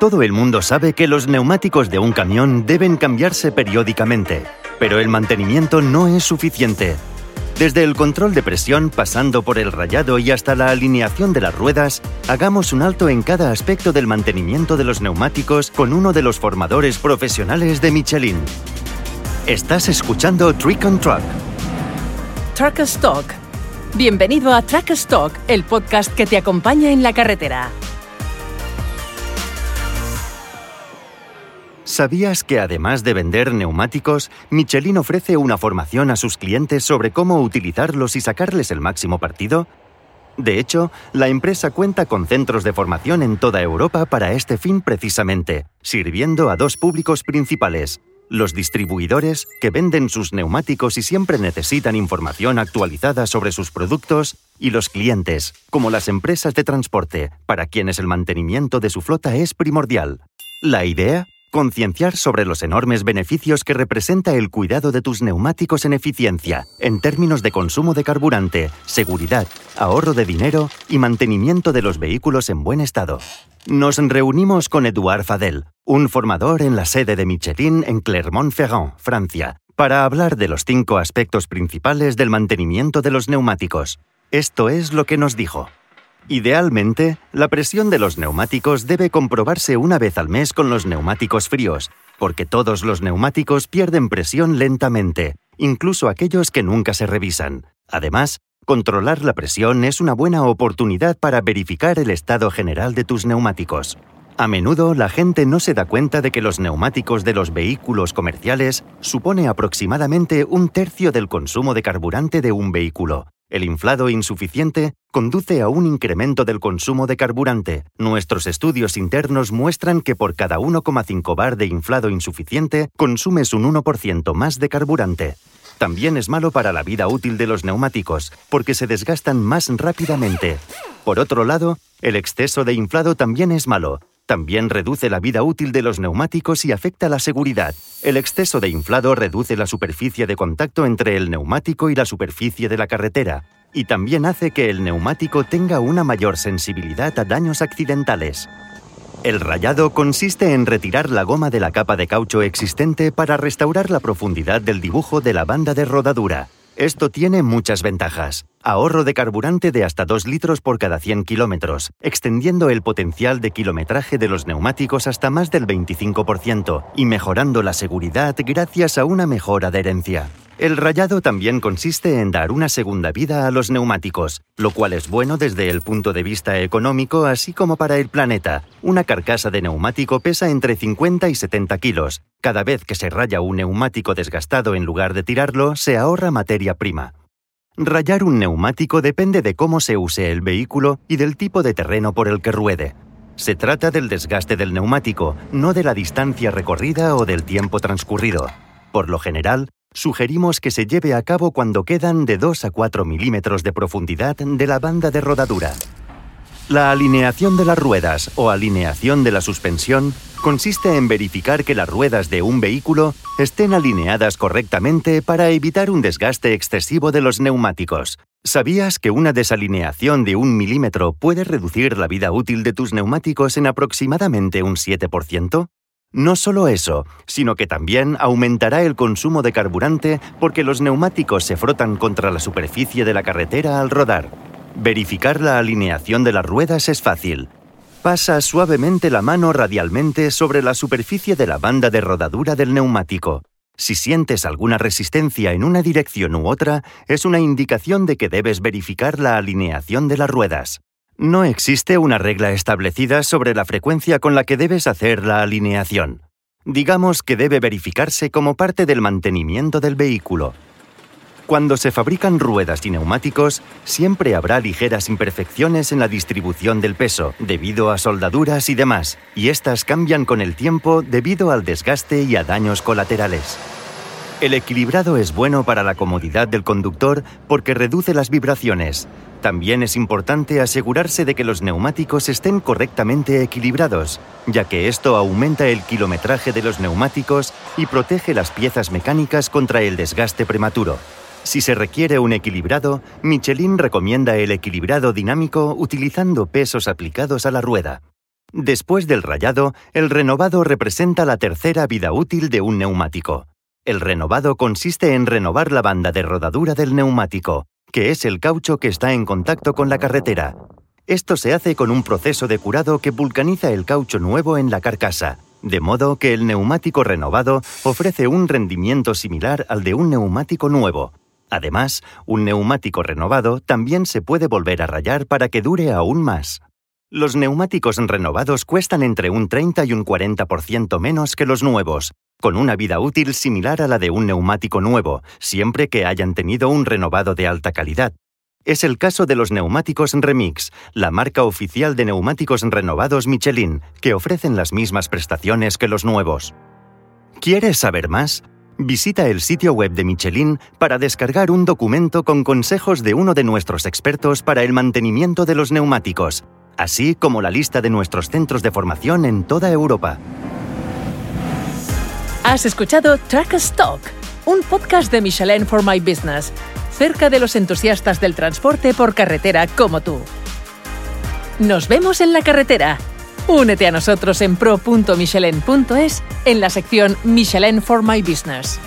Todo el mundo sabe que los neumáticos de un camión deben cambiarse periódicamente, pero el mantenimiento no es suficiente. Desde el control de presión, pasando por el rayado y hasta la alineación de las ruedas, hagamos un alto en cada aspecto del mantenimiento de los neumáticos con uno de los formadores profesionales de Michelin. Estás escuchando Trick on Truck. Truck Stock. Bienvenido a Truck Stock, el podcast que te acompaña en la carretera. ¿Sabías que además de vender neumáticos, Michelin ofrece una formación a sus clientes sobre cómo utilizarlos y sacarles el máximo partido? De hecho, la empresa cuenta con centros de formación en toda Europa para este fin precisamente, sirviendo a dos públicos principales. Los distribuidores, que venden sus neumáticos y siempre necesitan información actualizada sobre sus productos, y los clientes, como las empresas de transporte, para quienes el mantenimiento de su flota es primordial. La idea Concienciar sobre los enormes beneficios que representa el cuidado de tus neumáticos en eficiencia, en términos de consumo de carburante, seguridad, ahorro de dinero y mantenimiento de los vehículos en buen estado. Nos reunimos con Eduard Fadel, un formador en la sede de Michelin en Clermont-Ferrand, Francia, para hablar de los cinco aspectos principales del mantenimiento de los neumáticos. Esto es lo que nos dijo. Idealmente, la presión de los neumáticos debe comprobarse una vez al mes con los neumáticos fríos, porque todos los neumáticos pierden presión lentamente, incluso aquellos que nunca se revisan. Además, controlar la presión es una buena oportunidad para verificar el estado general de tus neumáticos. A menudo la gente no se da cuenta de que los neumáticos de los vehículos comerciales supone aproximadamente un tercio del consumo de carburante de un vehículo, el inflado insuficiente conduce a un incremento del consumo de carburante. Nuestros estudios internos muestran que por cada 1,5 bar de inflado insuficiente consumes un 1% más de carburante. También es malo para la vida útil de los neumáticos, porque se desgastan más rápidamente. Por otro lado, el exceso de inflado también es malo, también reduce la vida útil de los neumáticos y afecta la seguridad. El exceso de inflado reduce la superficie de contacto entre el neumático y la superficie de la carretera, y también hace que el neumático tenga una mayor sensibilidad a daños accidentales. El rayado consiste en retirar la goma de la capa de caucho existente para restaurar la profundidad del dibujo de la banda de rodadura. Esto tiene muchas ventajas. Ahorro de carburante de hasta 2 litros por cada 100 kilómetros, extendiendo el potencial de kilometraje de los neumáticos hasta más del 25% y mejorando la seguridad gracias a una mejor adherencia. El rayado también consiste en dar una segunda vida a los neumáticos, lo cual es bueno desde el punto de vista económico así como para el planeta. Una carcasa de neumático pesa entre 50 y 70 kilos. Cada vez que se raya un neumático desgastado en lugar de tirarlo, se ahorra materia prima. Rayar un neumático depende de cómo se use el vehículo y del tipo de terreno por el que ruede. Se trata del desgaste del neumático, no de la distancia recorrida o del tiempo transcurrido. Por lo general, Sugerimos que se lleve a cabo cuando quedan de 2 a 4 milímetros de profundidad de la banda de rodadura. La alineación de las ruedas o alineación de la suspensión consiste en verificar que las ruedas de un vehículo estén alineadas correctamente para evitar un desgaste excesivo de los neumáticos. ¿Sabías que una desalineación de un milímetro puede reducir la vida útil de tus neumáticos en aproximadamente un 7%? No solo eso, sino que también aumentará el consumo de carburante porque los neumáticos se frotan contra la superficie de la carretera al rodar. Verificar la alineación de las ruedas es fácil. Pasa suavemente la mano radialmente sobre la superficie de la banda de rodadura del neumático. Si sientes alguna resistencia en una dirección u otra, es una indicación de que debes verificar la alineación de las ruedas. No existe una regla establecida sobre la frecuencia con la que debes hacer la alineación. Digamos que debe verificarse como parte del mantenimiento del vehículo. Cuando se fabrican ruedas y neumáticos, siempre habrá ligeras imperfecciones en la distribución del peso, debido a soldaduras y demás, y estas cambian con el tiempo debido al desgaste y a daños colaterales. El equilibrado es bueno para la comodidad del conductor porque reduce las vibraciones, también es importante asegurarse de que los neumáticos estén correctamente equilibrados, ya que esto aumenta el kilometraje de los neumáticos y protege las piezas mecánicas contra el desgaste prematuro. Si se requiere un equilibrado, Michelin recomienda el equilibrado dinámico utilizando pesos aplicados a la rueda. Después del rayado, el renovado representa la tercera vida útil de un neumático. El renovado consiste en renovar la banda de rodadura del neumático, que es el caucho que está en contacto con la carretera. Esto se hace con un proceso de curado que vulcaniza el caucho nuevo en la carcasa, de modo que el neumático renovado ofrece un rendimiento similar al de un neumático nuevo. Además, un neumático renovado también se puede volver a rayar para que dure aún más. Los neumáticos renovados cuestan entre un 30 y un 40% menos que los nuevos, con una vida útil similar a la de un neumático nuevo, siempre que hayan tenido un renovado de alta calidad. Es el caso de los neumáticos Remix, la marca oficial de neumáticos renovados Michelin, que ofrecen las mismas prestaciones que los nuevos. ¿Quieres saber más? Visita el sitio web de Michelin para descargar un documento con consejos de uno de nuestros expertos para el mantenimiento de los neumáticos así como la lista de nuestros centros de formación en toda Europa. Has escuchado Track Stock, un podcast de Michelin for My Business, cerca de los entusiastas del transporte por carretera como tú. Nos vemos en la carretera. Únete a nosotros en pro.michelin.es en la sección Michelin for My Business.